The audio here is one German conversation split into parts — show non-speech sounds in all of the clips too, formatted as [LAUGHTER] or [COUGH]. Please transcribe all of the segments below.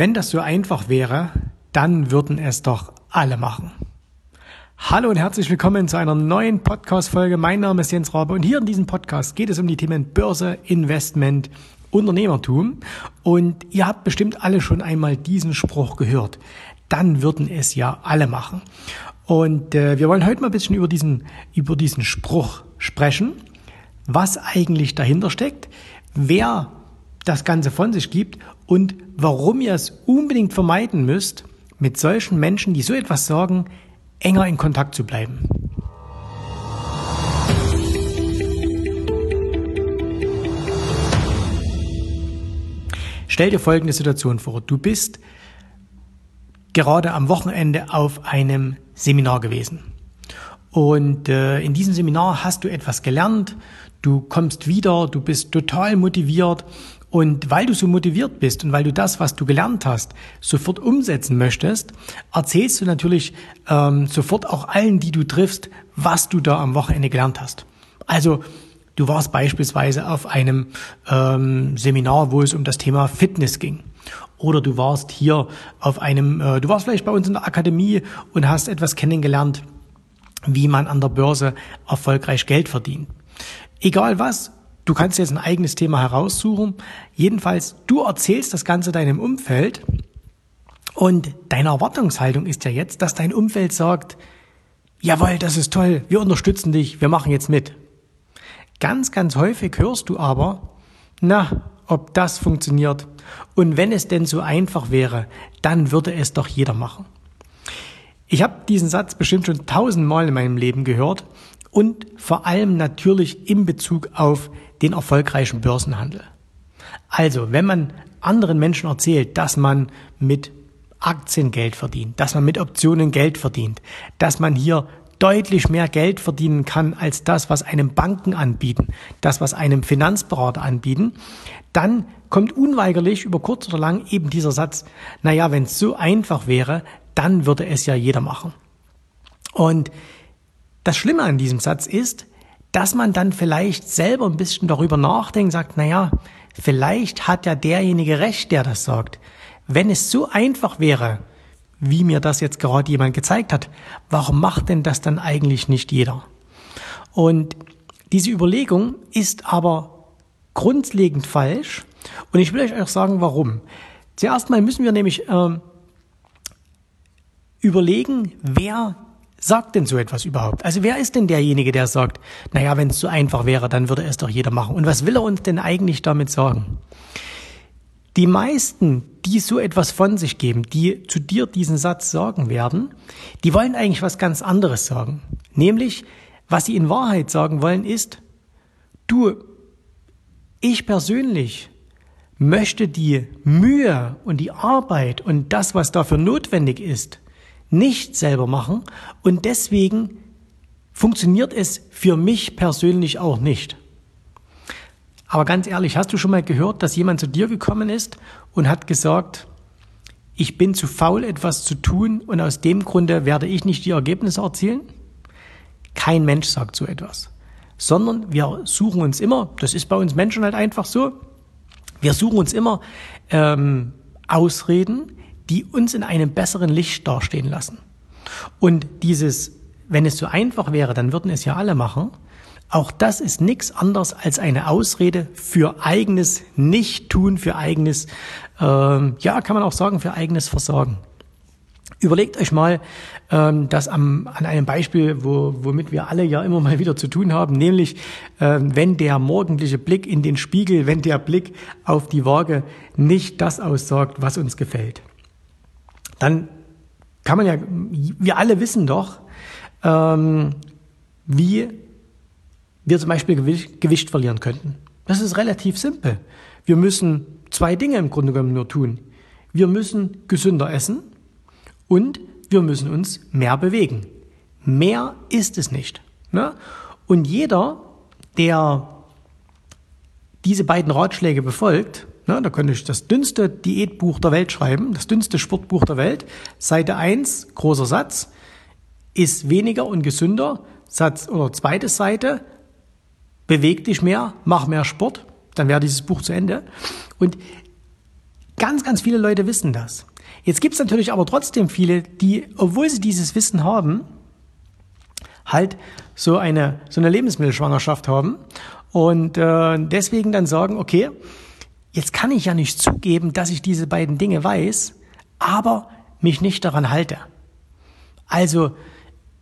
Wenn das so einfach wäre, dann würden es doch alle machen. Hallo und herzlich willkommen zu einer neuen Podcast-Folge. Mein Name ist Jens Rabe und hier in diesem Podcast geht es um die Themen Börse, Investment, Unternehmertum. Und ihr habt bestimmt alle schon einmal diesen Spruch gehört. Dann würden es ja alle machen. Und äh, wir wollen heute mal ein bisschen über diesen, über diesen Spruch sprechen, was eigentlich dahinter steckt, wer das Ganze von sich gibt und warum ihr es unbedingt vermeiden müsst, mit solchen Menschen, die so etwas sagen, enger in Kontakt zu bleiben. Stell dir folgende Situation vor. Du bist gerade am Wochenende auf einem Seminar gewesen. Und äh, in diesem Seminar hast du etwas gelernt, du kommst wieder, du bist total motiviert und weil du so motiviert bist und weil du das, was du gelernt hast, sofort umsetzen möchtest, erzählst du natürlich ähm, sofort auch allen, die du triffst, was du da am Wochenende gelernt hast. Also du warst beispielsweise auf einem ähm, Seminar, wo es um das Thema Fitness ging. Oder du warst hier auf einem, äh, du warst vielleicht bei uns in der Akademie und hast etwas kennengelernt, wie man an der Börse erfolgreich Geld verdient. Egal was, Du kannst jetzt ein eigenes Thema heraussuchen. Jedenfalls, du erzählst das Ganze deinem Umfeld und deine Erwartungshaltung ist ja jetzt, dass dein Umfeld sagt, jawohl, das ist toll, wir unterstützen dich, wir machen jetzt mit. Ganz, ganz häufig hörst du aber, na, ob das funktioniert. Und wenn es denn so einfach wäre, dann würde es doch jeder machen. Ich habe diesen Satz bestimmt schon tausendmal in meinem Leben gehört und vor allem natürlich in Bezug auf den erfolgreichen Börsenhandel. Also, wenn man anderen Menschen erzählt, dass man mit Aktien Geld verdient, dass man mit Optionen Geld verdient, dass man hier deutlich mehr Geld verdienen kann als das, was einem Banken anbieten, das, was einem Finanzberater anbieten, dann kommt unweigerlich über kurz oder lang eben dieser Satz, naja, wenn es so einfach wäre, dann würde es ja jeder machen. Und das Schlimme an diesem Satz ist, dass man dann vielleicht selber ein bisschen darüber nachdenkt, sagt, na ja, vielleicht hat ja derjenige recht, der das sagt. Wenn es so einfach wäre, wie mir das jetzt gerade jemand gezeigt hat, warum macht denn das dann eigentlich nicht jeder? Und diese Überlegung ist aber grundlegend falsch und ich will euch auch sagen, warum. Zuerst mal müssen wir nämlich äh, überlegen, wer sagt denn so etwas überhaupt? Also wer ist denn derjenige, der sagt, naja, wenn es so einfach wäre, dann würde es doch jeder machen. Und was will er uns denn eigentlich damit sagen? Die meisten, die so etwas von sich geben, die zu dir diesen Satz sagen werden, die wollen eigentlich was ganz anderes sagen. Nämlich, was sie in Wahrheit sagen wollen, ist, du, ich persönlich möchte die Mühe und die Arbeit und das, was dafür notwendig ist, nicht selber machen und deswegen funktioniert es für mich persönlich auch nicht. Aber ganz ehrlich, hast du schon mal gehört, dass jemand zu dir gekommen ist und hat gesagt, ich bin zu faul, etwas zu tun und aus dem Grunde werde ich nicht die Ergebnisse erzielen? Kein Mensch sagt so etwas, sondern wir suchen uns immer, das ist bei uns Menschen halt einfach so, wir suchen uns immer ähm, Ausreden, die uns in einem besseren Licht dastehen lassen. Und dieses, wenn es so einfach wäre, dann würden es ja alle machen. Auch das ist nichts anderes als eine Ausrede für eigenes Nicht-Tun, für eigenes, ähm, ja, kann man auch sagen, für eigenes Versorgen. Überlegt euch mal ähm, das am, an einem Beispiel, wo, womit wir alle ja immer mal wieder zu tun haben, nämlich ähm, wenn der morgendliche Blick in den Spiegel, wenn der Blick auf die Waage nicht das aussagt, was uns gefällt dann kann man ja, wir alle wissen doch, ähm, wie wir zum Beispiel Gewicht, Gewicht verlieren könnten. Das ist relativ simpel. Wir müssen zwei Dinge im Grunde genommen nur tun. Wir müssen gesünder essen und wir müssen uns mehr bewegen. Mehr ist es nicht. Ne? Und jeder, der diese beiden Ratschläge befolgt, Ne, da könnte ich das dünnste Diätbuch der Welt schreiben, das dünnste Sportbuch der Welt. Seite 1, großer Satz, ist weniger und gesünder. Satz oder zweite Seite, beweg dich mehr, mach mehr Sport, dann wäre dieses Buch zu Ende. Und Ganz, ganz viele Leute wissen das. Jetzt gibt es natürlich aber trotzdem viele, die, obwohl sie dieses Wissen haben, halt so eine, so eine Lebensmittelschwangerschaft haben und äh, deswegen dann sagen, okay, jetzt kann ich ja nicht zugeben, dass ich diese beiden Dinge weiß, aber mich nicht daran halte. Also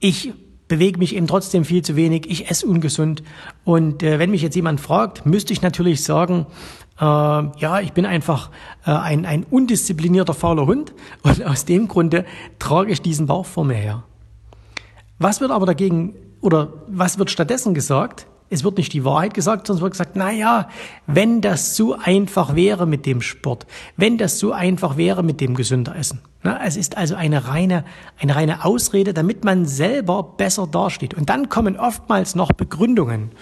ich bewege mich eben trotzdem viel zu wenig, ich esse ungesund. Und äh, wenn mich jetzt jemand fragt, müsste ich natürlich sagen, äh, ja, ich bin einfach äh, ein, ein undisziplinierter fauler Hund [LAUGHS] und aus dem Grunde trage ich diesen Bauch vor mir her. Was wird aber dagegen oder was wird stattdessen gesagt? Es wird nicht die Wahrheit gesagt, sondern es wird gesagt, na ja, wenn das so einfach wäre mit dem Sport, wenn das so einfach wäre mit dem gesünder Essen. Na, es ist also eine reine, eine reine Ausrede, damit man selber besser dasteht. Und dann kommen oftmals noch Begründungen.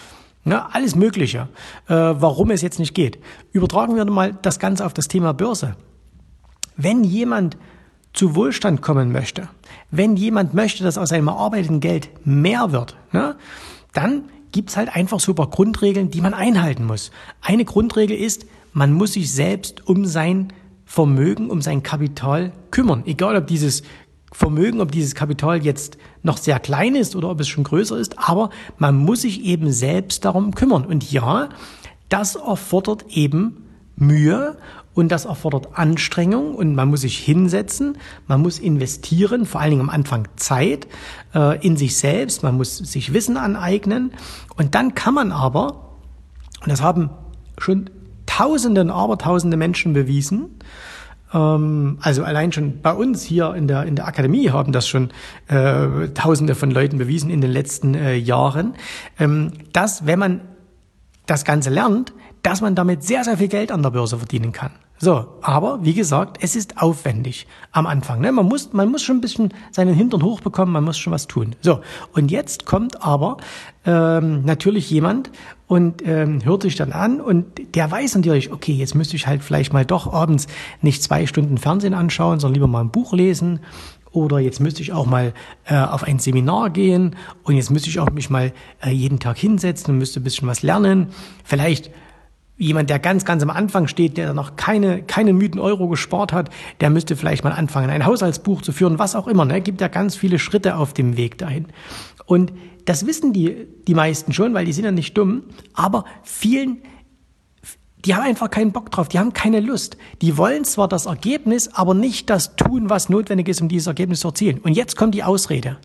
Na, alles Mögliche, äh, warum es jetzt nicht geht. Übertragen wir mal das Ganze auf das Thema Börse. Wenn jemand zu Wohlstand kommen möchte, wenn jemand möchte, dass aus seinem erarbeiteten Geld mehr wird, ne, dann gibt's halt einfach so ein paar Grundregeln, die man einhalten muss. Eine Grundregel ist, man muss sich selbst um sein Vermögen, um sein Kapital kümmern. Egal ob dieses Vermögen, ob dieses Kapital jetzt noch sehr klein ist oder ob es schon größer ist, aber man muss sich eben selbst darum kümmern. Und ja, das erfordert eben Mühe und das erfordert Anstrengung und man muss sich hinsetzen, man muss investieren, vor allen Dingen am Anfang Zeit äh, in sich selbst, man muss sich Wissen aneignen und dann kann man aber, und das haben schon Tausende und Abertausende Menschen bewiesen, ähm, also allein schon bei uns hier in der, in der Akademie haben das schon äh, Tausende von Leuten bewiesen in den letzten äh, Jahren, ähm, dass wenn man das Ganze lernt, dass man damit sehr, sehr viel Geld an der Börse verdienen kann. So, aber wie gesagt, es ist aufwendig am Anfang. Ne? Man, muss, man muss schon ein bisschen seinen Hintern hochbekommen, man muss schon was tun. So, und jetzt kommt aber ähm, natürlich jemand und ähm, hört sich dann an und der weiß natürlich, okay, jetzt müsste ich halt vielleicht mal doch abends nicht zwei Stunden Fernsehen anschauen, sondern lieber mal ein Buch lesen oder jetzt müsste ich auch mal äh, auf ein Seminar gehen und jetzt müsste ich auch mich mal äh, jeden Tag hinsetzen und müsste ein bisschen was lernen. Vielleicht jemand, der ganz, ganz am Anfang steht, der noch keine, keine müden Euro gespart hat, der müsste vielleicht mal anfangen, ein Haushaltsbuch zu führen, was auch immer. Ne? Gibt ja ganz viele Schritte auf dem Weg dahin. Und das wissen die, die meisten schon, weil die sind ja nicht dumm. Aber vielen, die haben einfach keinen Bock drauf, die haben keine Lust. Die wollen zwar das Ergebnis, aber nicht das tun, was notwendig ist, um dieses Ergebnis zu erzielen. Und jetzt kommt die Ausrede.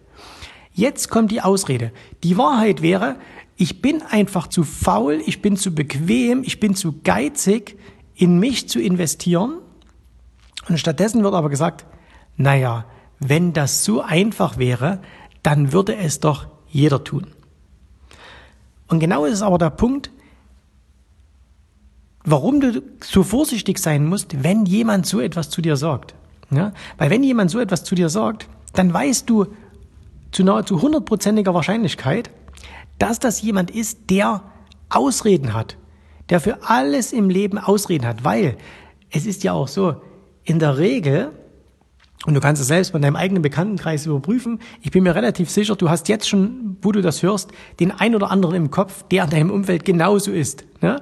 Jetzt kommt die Ausrede. Die Wahrheit wäre, ich bin einfach zu faul, ich bin zu bequem, ich bin zu geizig, in mich zu investieren. Und stattdessen wird aber gesagt, naja, wenn das so einfach wäre, dann würde es doch jeder tun. Und genau ist es aber der Punkt, warum du so vorsichtig sein musst, wenn jemand so etwas zu dir sagt. Ja? Weil wenn jemand so etwas zu dir sagt, dann weißt du zu nahezu hundertprozentiger Wahrscheinlichkeit, dass das jemand ist, der Ausreden hat, der für alles im Leben Ausreden hat, weil es ist ja auch so, in der Regel, und du kannst es selbst bei deinem eigenen Bekanntenkreis überprüfen, ich bin mir relativ sicher, du hast jetzt schon, wo du das hörst, den ein oder anderen im Kopf, der in deinem Umfeld genauso ist. Ne?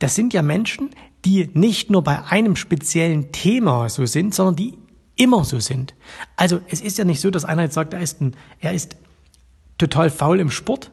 Das sind ja Menschen, die nicht nur bei einem speziellen Thema so sind, sondern die immer so sind. Also es ist ja nicht so, dass einer jetzt sagt, er ist, ein, er ist total faul im Sport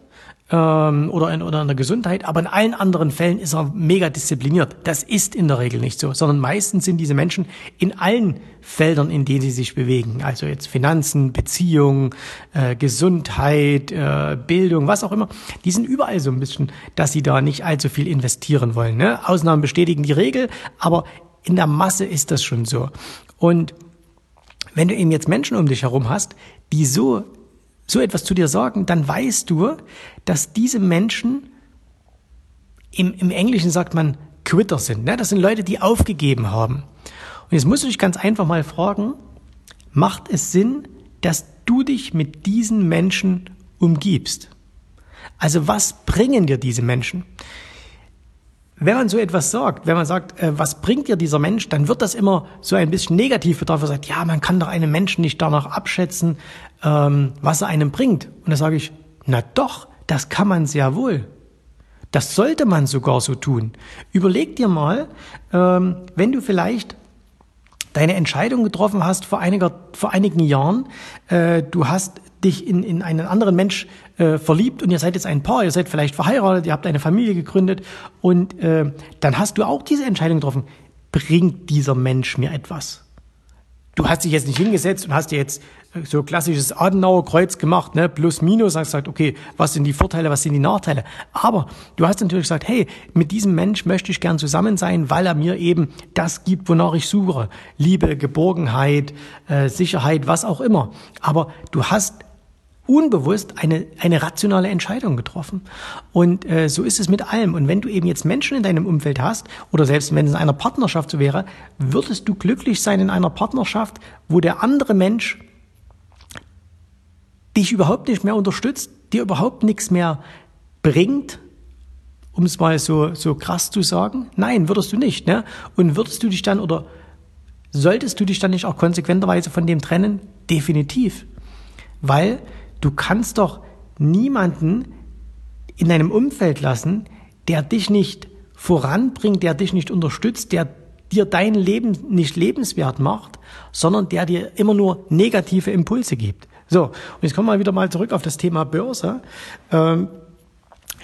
ähm, oder, in, oder in der Gesundheit, aber in allen anderen Fällen ist er mega diszipliniert. Das ist in der Regel nicht so, sondern meistens sind diese Menschen in allen Feldern, in denen sie sich bewegen, also jetzt Finanzen, Beziehungen, äh, Gesundheit, äh, Bildung, was auch immer, die sind überall so ein bisschen, dass sie da nicht allzu viel investieren wollen. Ne? Ausnahmen bestätigen die Regel, aber in der Masse ist das schon so. Und wenn du eben jetzt Menschen um dich herum hast, die so so etwas zu dir sagen, dann weißt du, dass diese Menschen, im, im Englischen sagt man Quitter sind. Ne? Das sind Leute, die aufgegeben haben. Und jetzt musst du dich ganz einfach mal fragen, macht es Sinn, dass du dich mit diesen Menschen umgibst? Also was bringen dir diese Menschen? wenn man so etwas sagt, wenn man sagt, äh, was bringt dir dieser Mensch, dann wird das immer so ein bisschen negativ betrachtet. Man sagt, ja, man kann doch einen Menschen nicht danach abschätzen, ähm, was er einem bringt. Und da sage ich, na doch, das kann man sehr wohl. Das sollte man sogar so tun. Überleg dir mal, ähm, wenn du vielleicht deine Entscheidung getroffen hast vor, einiger, vor einigen Jahren. Äh, du hast dich in, in einen anderen Mensch äh, verliebt und ihr seid jetzt ein Paar, ihr seid vielleicht verheiratet, ihr habt eine Familie gegründet und äh, dann hast du auch diese Entscheidung getroffen. Bringt dieser Mensch mir etwas? Du hast dich jetzt nicht hingesetzt und hast dir jetzt so klassisches Adenauer-Kreuz gemacht, ne, plus minus, hast gesagt, okay, was sind die Vorteile, was sind die Nachteile. Aber du hast natürlich gesagt, hey, mit diesem Mensch möchte ich gern zusammen sein, weil er mir eben das gibt, wonach ich suche. Liebe, Geborgenheit, äh, Sicherheit, was auch immer. Aber du hast unbewusst eine, eine rationale Entscheidung getroffen. Und äh, so ist es mit allem. Und wenn du eben jetzt Menschen in deinem Umfeld hast, oder selbst wenn es in einer Partnerschaft so wäre, würdest du glücklich sein in einer Partnerschaft, wo der andere Mensch dich überhaupt nicht mehr unterstützt, dir überhaupt nichts mehr bringt, um es mal so, so krass zu sagen? Nein, würdest du nicht. Ne? Und würdest du dich dann oder solltest du dich dann nicht auch konsequenterweise von dem trennen? Definitiv. Weil du kannst doch niemanden in deinem Umfeld lassen, der dich nicht voranbringt, der dich nicht unterstützt, der dir dein Leben nicht lebenswert macht, sondern der dir immer nur negative Impulse gibt. So, und jetzt kommen wir wieder mal zurück auf das Thema Börse. Ähm,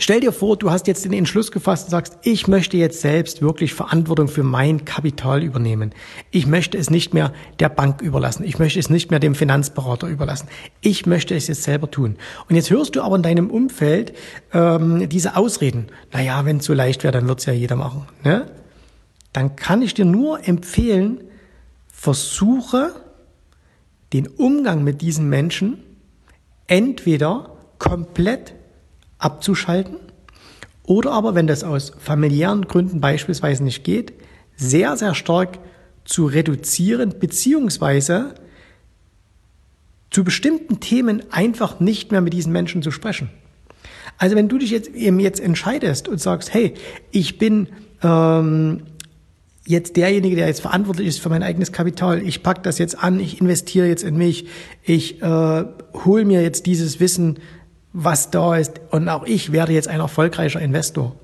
stell dir vor, du hast jetzt den Entschluss gefasst und sagst, ich möchte jetzt selbst wirklich Verantwortung für mein Kapital übernehmen. Ich möchte es nicht mehr der Bank überlassen. Ich möchte es nicht mehr dem Finanzberater überlassen. Ich möchte es jetzt selber tun. Und jetzt hörst du aber in deinem Umfeld ähm, diese Ausreden. Naja, wenn es so leicht wäre, dann wird es ja jeder machen. Ne? Dann kann ich dir nur empfehlen, versuche den Umgang mit diesen Menschen entweder komplett abzuschalten oder aber, wenn das aus familiären Gründen beispielsweise nicht geht, sehr, sehr stark zu reduzieren beziehungsweise zu bestimmten Themen einfach nicht mehr mit diesen Menschen zu sprechen. Also wenn du dich jetzt eben jetzt entscheidest und sagst, hey, ich bin ähm, jetzt derjenige, der jetzt verantwortlich ist für mein eigenes Kapital. Ich pack das jetzt an, ich investiere jetzt in mich, ich äh, hole mir jetzt dieses Wissen, was da ist und auch ich werde jetzt ein erfolgreicher Investor.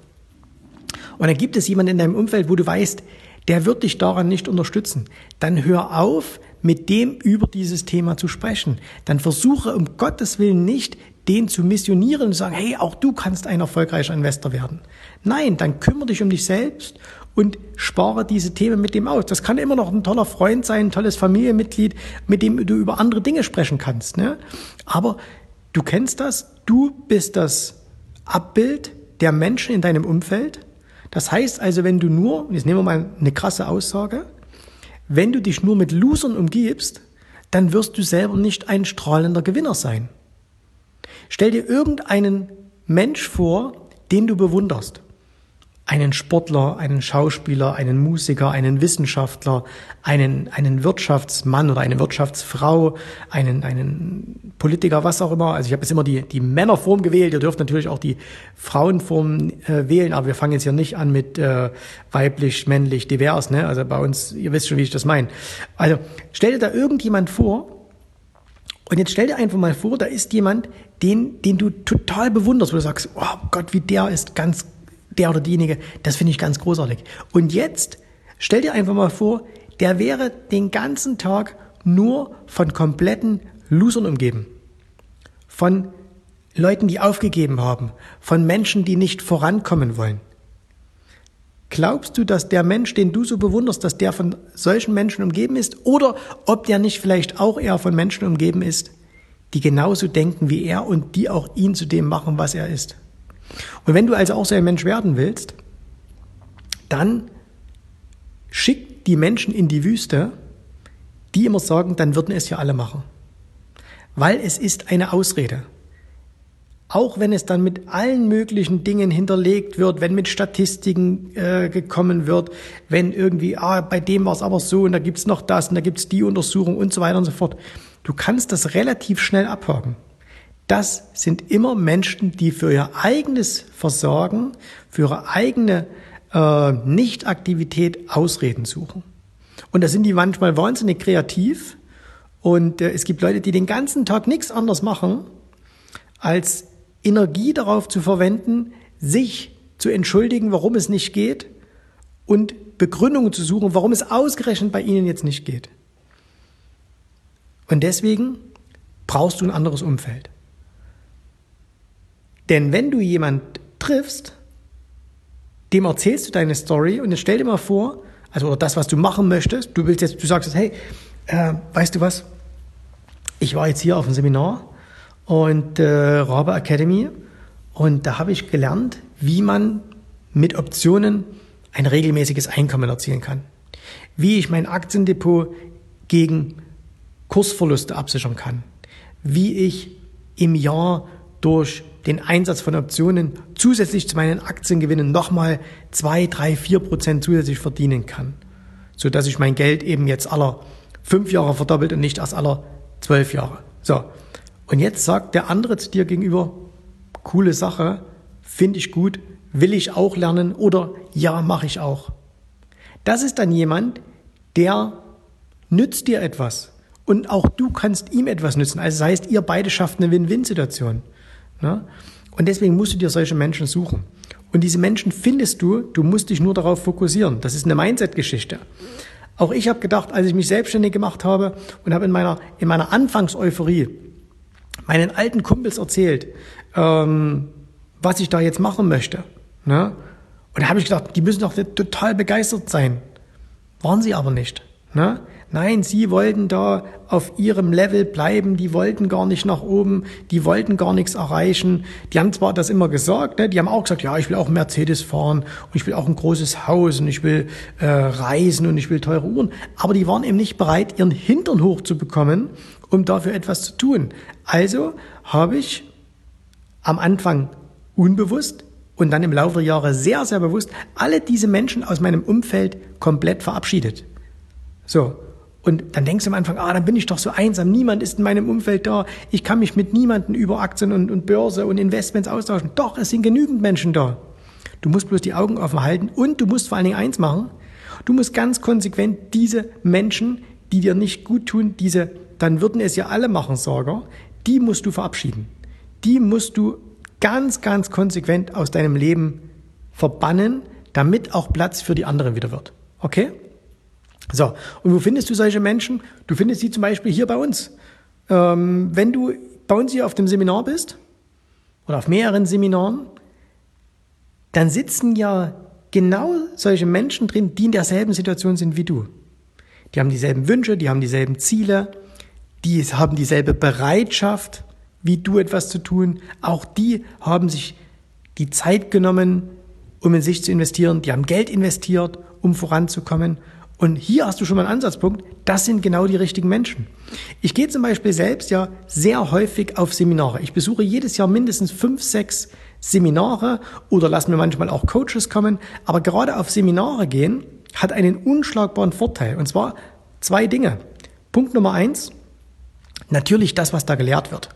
Und dann gibt es jemanden in deinem Umfeld, wo du weißt, der wird dich daran nicht unterstützen. Dann hör auf, mit dem über dieses Thema zu sprechen. Dann versuche um Gottes Willen nicht, den zu missionieren und sagen, hey, auch du kannst ein erfolgreicher Investor werden. Nein, dann kümmere dich um dich selbst und spare diese Themen mit dem aus. Das kann immer noch ein toller Freund sein, ein tolles Familienmitglied, mit dem du über andere Dinge sprechen kannst. Ne? Aber du kennst das, du bist das Abbild der Menschen in deinem Umfeld. Das heißt also, wenn du nur, jetzt nehmen wir mal eine krasse Aussage, wenn du dich nur mit Losern umgibst, dann wirst du selber nicht ein strahlender Gewinner sein. Stell dir irgendeinen Mensch vor, den du bewunderst einen Sportler, einen Schauspieler, einen Musiker, einen Wissenschaftler, einen, einen Wirtschaftsmann oder eine Wirtschaftsfrau, einen, einen Politiker, was auch immer. Also ich habe jetzt immer die, die Männerform gewählt. Ihr dürft natürlich auch die Frauenform äh, wählen, aber wir fangen jetzt hier nicht an mit äh, weiblich, männlich, divers. Ne? Also bei uns, ihr wisst schon, wie ich das meine. Also stell dir da irgendjemand vor, und jetzt stell dir einfach mal vor, da ist jemand, den, den du total bewunderst, wo du sagst, oh Gott, wie der ist ganz der oder diejenige, das finde ich ganz großartig. Und jetzt stell dir einfach mal vor, der wäre den ganzen Tag nur von kompletten Losern umgeben. Von Leuten, die aufgegeben haben, von Menschen, die nicht vorankommen wollen. Glaubst du, dass der Mensch, den du so bewunderst, dass der von solchen Menschen umgeben ist? Oder ob der nicht vielleicht auch eher von Menschen umgeben ist, die genauso denken wie er und die auch ihn zu dem machen, was er ist? Und wenn du also auch so ein Mensch werden willst, dann schick die Menschen in die Wüste, die immer sagen, dann würden es ja alle machen. Weil es ist eine Ausrede. Auch wenn es dann mit allen möglichen Dingen hinterlegt wird, wenn mit Statistiken äh, gekommen wird, wenn irgendwie, ah, bei dem war es aber so und da gibt's noch das und da gibt's die Untersuchung und so weiter und so fort. Du kannst das relativ schnell abhaken. Das sind immer Menschen, die für ihr eigenes Versorgen, für ihre eigene äh, Nichtaktivität Ausreden suchen. Und da sind die manchmal wahnsinnig kreativ. Und äh, es gibt Leute, die den ganzen Tag nichts anderes machen, als Energie darauf zu verwenden, sich zu entschuldigen, warum es nicht geht und Begründungen zu suchen, warum es ausgerechnet bei ihnen jetzt nicht geht. Und deswegen brauchst du ein anderes Umfeld. Denn wenn du jemand triffst, dem erzählst du deine Story und jetzt stell dir mal vor, also das, was du machen möchtest, du willst jetzt, du sagst jetzt, hey, äh, weißt du was? Ich war jetzt hier auf einem Seminar und äh, Rabe Academy und da habe ich gelernt, wie man mit Optionen ein regelmäßiges Einkommen erzielen kann. Wie ich mein Aktiendepot gegen Kursverluste absichern kann. Wie ich im Jahr durch den Einsatz von Optionen zusätzlich zu meinen Aktiengewinnen nochmal zwei, drei, vier Prozent zusätzlich verdienen kann. So dass ich mein Geld eben jetzt aller fünf Jahre verdoppelt und nicht erst aller zwölf Jahre. So. Und jetzt sagt der andere zu dir gegenüber, coole Sache, finde ich gut, will ich auch lernen oder ja, mache ich auch. Das ist dann jemand, der nützt dir etwas und auch du kannst ihm etwas nützen. Also das heißt, ihr beide schafft eine Win-Win-Situation. Ne? Und deswegen musst du dir solche Menschen suchen. Und diese Menschen findest du, du musst dich nur darauf fokussieren. Das ist eine Mindset-Geschichte. Auch ich habe gedacht, als ich mich selbstständig gemacht habe und habe in meiner, in meiner Anfangseuphorie meinen alten Kumpels erzählt, ähm, was ich da jetzt machen möchte. Ne? Und da habe ich gedacht, die müssen doch total begeistert sein. Waren sie aber nicht. Ne? Nein, sie wollten da auf ihrem Level bleiben, die wollten gar nicht nach oben, die wollten gar nichts erreichen. Die haben zwar das immer gesagt, ne? die haben auch gesagt, ja, ich will auch Mercedes fahren und ich will auch ein großes Haus und ich will äh, reisen und ich will teure Uhren, aber die waren eben nicht bereit, ihren Hintern hochzubekommen, um dafür etwas zu tun. Also habe ich am Anfang unbewusst und dann im Laufe der Jahre sehr, sehr bewusst alle diese Menschen aus meinem Umfeld komplett verabschiedet. So, und dann denkst du am Anfang, ah, dann bin ich doch so einsam, niemand ist in meinem Umfeld da, ich kann mich mit niemandem über Aktien und, und Börse und Investments austauschen. Doch, es sind genügend Menschen da. Du musst bloß die Augen offen halten und du musst vor allen Dingen eins machen. Du musst ganz konsequent diese Menschen, die dir nicht gut tun, diese, dann würden es ja alle machen, Sorger, die musst du verabschieden. Die musst du ganz, ganz konsequent aus deinem Leben verbannen, damit auch Platz für die anderen wieder wird. Okay? So, und wo findest du solche Menschen? Du findest sie zum Beispiel hier bei uns. Ähm, wenn du bei uns hier auf dem Seminar bist oder auf mehreren Seminaren, dann sitzen ja genau solche Menschen drin, die in derselben Situation sind wie du. Die haben dieselben Wünsche, die haben dieselben Ziele, die haben dieselbe Bereitschaft, wie du etwas zu tun. Auch die haben sich die Zeit genommen, um in sich zu investieren. Die haben Geld investiert, um voranzukommen. Und hier hast du schon mal einen Ansatzpunkt. Das sind genau die richtigen Menschen. Ich gehe zum Beispiel selbst ja sehr häufig auf Seminare. Ich besuche jedes Jahr mindestens fünf, sechs Seminare oder lass mir manchmal auch Coaches kommen. Aber gerade auf Seminare gehen hat einen unschlagbaren Vorteil. Und zwar zwei Dinge. Punkt Nummer eins. Natürlich das, was da gelehrt wird.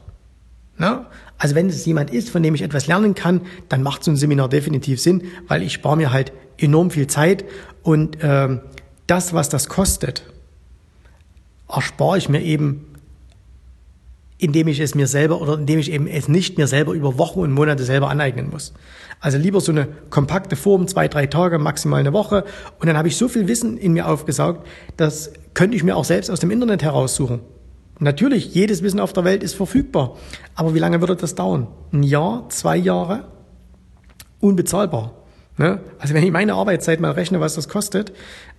Na? Also wenn es jemand ist, von dem ich etwas lernen kann, dann macht so ein Seminar definitiv Sinn, weil ich spare mir halt enorm viel Zeit und ähm, das, was das kostet, erspare ich mir eben, indem ich es mir selber oder indem ich eben es nicht mir selber über Wochen und Monate selber aneignen muss. Also lieber so eine kompakte Form, zwei, drei Tage, maximal eine Woche. Und dann habe ich so viel Wissen in mir aufgesaugt, das könnte ich mir auch selbst aus dem Internet heraussuchen. Natürlich, jedes Wissen auf der Welt ist verfügbar. Aber wie lange würde das dauern? Ein Jahr, zwei Jahre? Unbezahlbar. Ne? Also wenn ich meine Arbeitszeit mal rechne, was das kostet,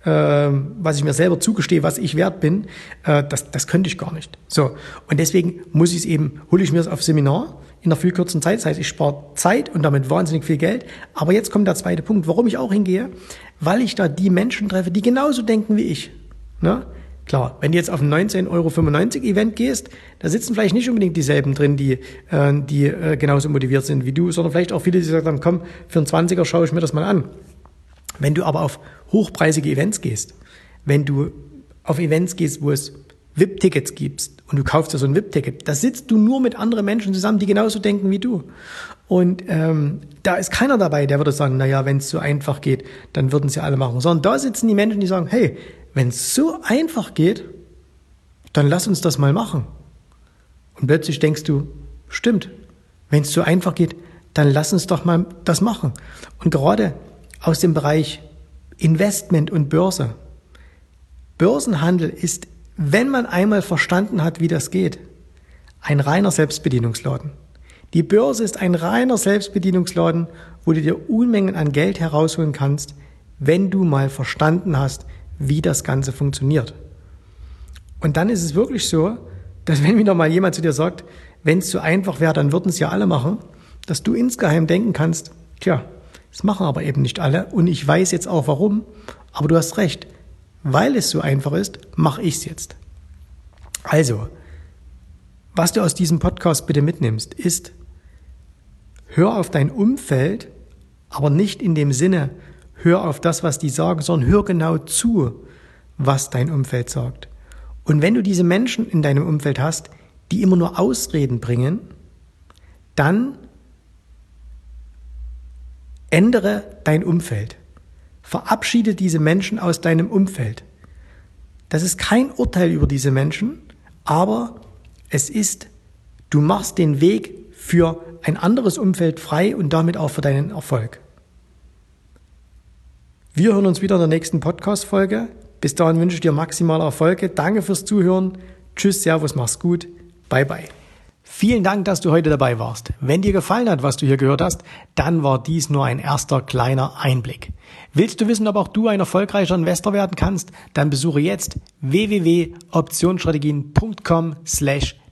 äh, was ich mir selber zugestehe, was ich wert bin, äh, das, das könnte ich gar nicht. So und deswegen muss ich es eben, hole ich mir es auf Seminar in einer viel kürzen Zeit. Das heißt, ich spare Zeit und damit wahnsinnig viel Geld. Aber jetzt kommt der zweite Punkt, warum ich auch hingehe, weil ich da die Menschen treffe, die genauso denken wie ich. Ne? Klar, wenn du jetzt auf ein 19,95 Euro Event gehst, da sitzen vielleicht nicht unbedingt dieselben drin, die, äh, die äh, genauso motiviert sind wie du, sondern vielleicht auch viele, die sagen, komm, für einen 20er schaue ich mir das mal an. Wenn du aber auf hochpreisige Events gehst, wenn du auf Events gehst, wo es VIP-Tickets gibst und du kaufst dir so ein VIP-Ticket, da sitzt du nur mit anderen Menschen zusammen, die genauso denken wie du. Und ähm, da ist keiner dabei, der würde sagen, na ja, wenn es so einfach geht, dann würden sie alle machen. Sondern da sitzen die Menschen, die sagen, hey, wenn es so einfach geht, dann lass uns das mal machen. Und plötzlich denkst du, stimmt, wenn es so einfach geht, dann lass uns doch mal das machen. Und gerade aus dem Bereich Investment und Börse. Börsenhandel ist, wenn man einmal verstanden hat, wie das geht, ein reiner Selbstbedienungsladen. Die Börse ist ein reiner Selbstbedienungsladen, wo du dir Unmengen an Geld herausholen kannst, wenn du mal verstanden hast, wie das Ganze funktioniert. Und dann ist es wirklich so, dass wenn wieder mal jemand zu dir sagt, wenn es so einfach wäre, dann würden es ja alle machen, dass du insgeheim denken kannst, tja, das machen aber eben nicht alle und ich weiß jetzt auch warum, aber du hast recht, weil es so einfach ist, mache ich es jetzt. Also, was du aus diesem Podcast bitte mitnimmst, ist, hör auf dein Umfeld, aber nicht in dem Sinne, hör auf das, was die sagen, sondern hör genau zu, was dein Umfeld sagt. Und wenn du diese Menschen in deinem Umfeld hast, die immer nur Ausreden bringen, dann ändere dein Umfeld. Verabschiede diese Menschen aus deinem Umfeld. Das ist kein Urteil über diese Menschen, aber es ist, du machst den Weg für ein anderes Umfeld frei und damit auch für deinen Erfolg. Wir hören uns wieder in der nächsten Podcast-Folge. Bis dahin wünsche ich dir maximale Erfolge. Danke fürs Zuhören. Tschüss, Servus, mach's gut. Bye, bye. Vielen Dank, dass du heute dabei warst. Wenn dir gefallen hat, was du hier gehört hast, dann war dies nur ein erster kleiner Einblick. Willst du wissen, ob auch du ein erfolgreicher Investor werden kannst? Dann besuche jetzt www.optionsstrategien.com slash